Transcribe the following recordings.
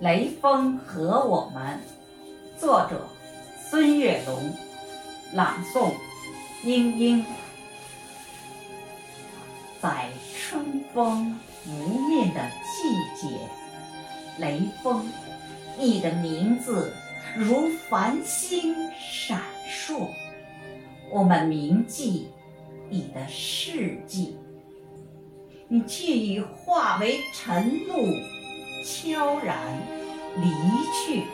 雷锋和我们，作者孙月龙，朗诵英英。在春风拂面的季节，雷锋，你的名字如繁星闪烁，我们铭记你的事迹。你却已化为晨露。悄然离去。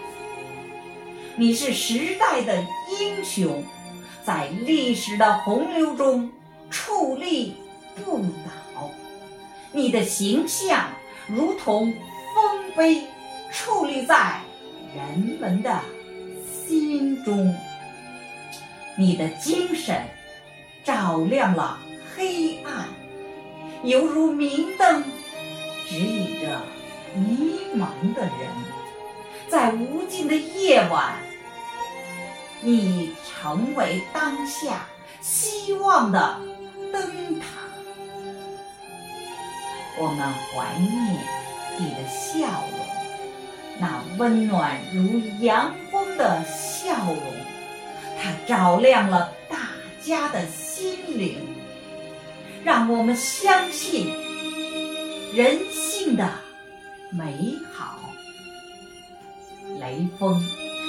你是时代的英雄，在历史的洪流中矗立不倒。你的形象如同丰碑，矗立在人们的心中。你的精神照亮了黑暗，犹如明灯，指引着。迷茫的人，在无尽的夜晚，你成为当下希望的灯塔。我们怀念你的笑容，那温暖如阳光的笑容，它照亮了大家的心灵，让我们相信人性的。美好，雷锋，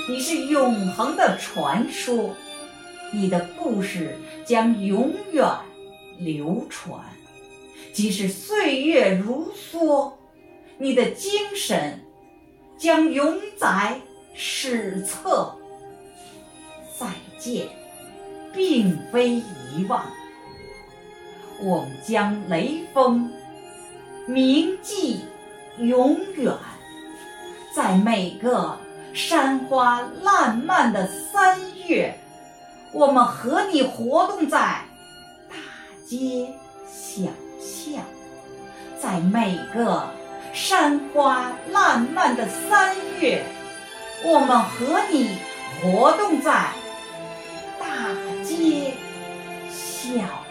你是永恒的传说，你的故事将永远流传。即使岁月如梭，你的精神将永载史册。再见，并非遗忘，我们将雷锋铭记。永远在每个山花烂漫的三月，我们和你活动在大街小巷，在每个山花烂漫的三月，我们和你活动在大街小巷。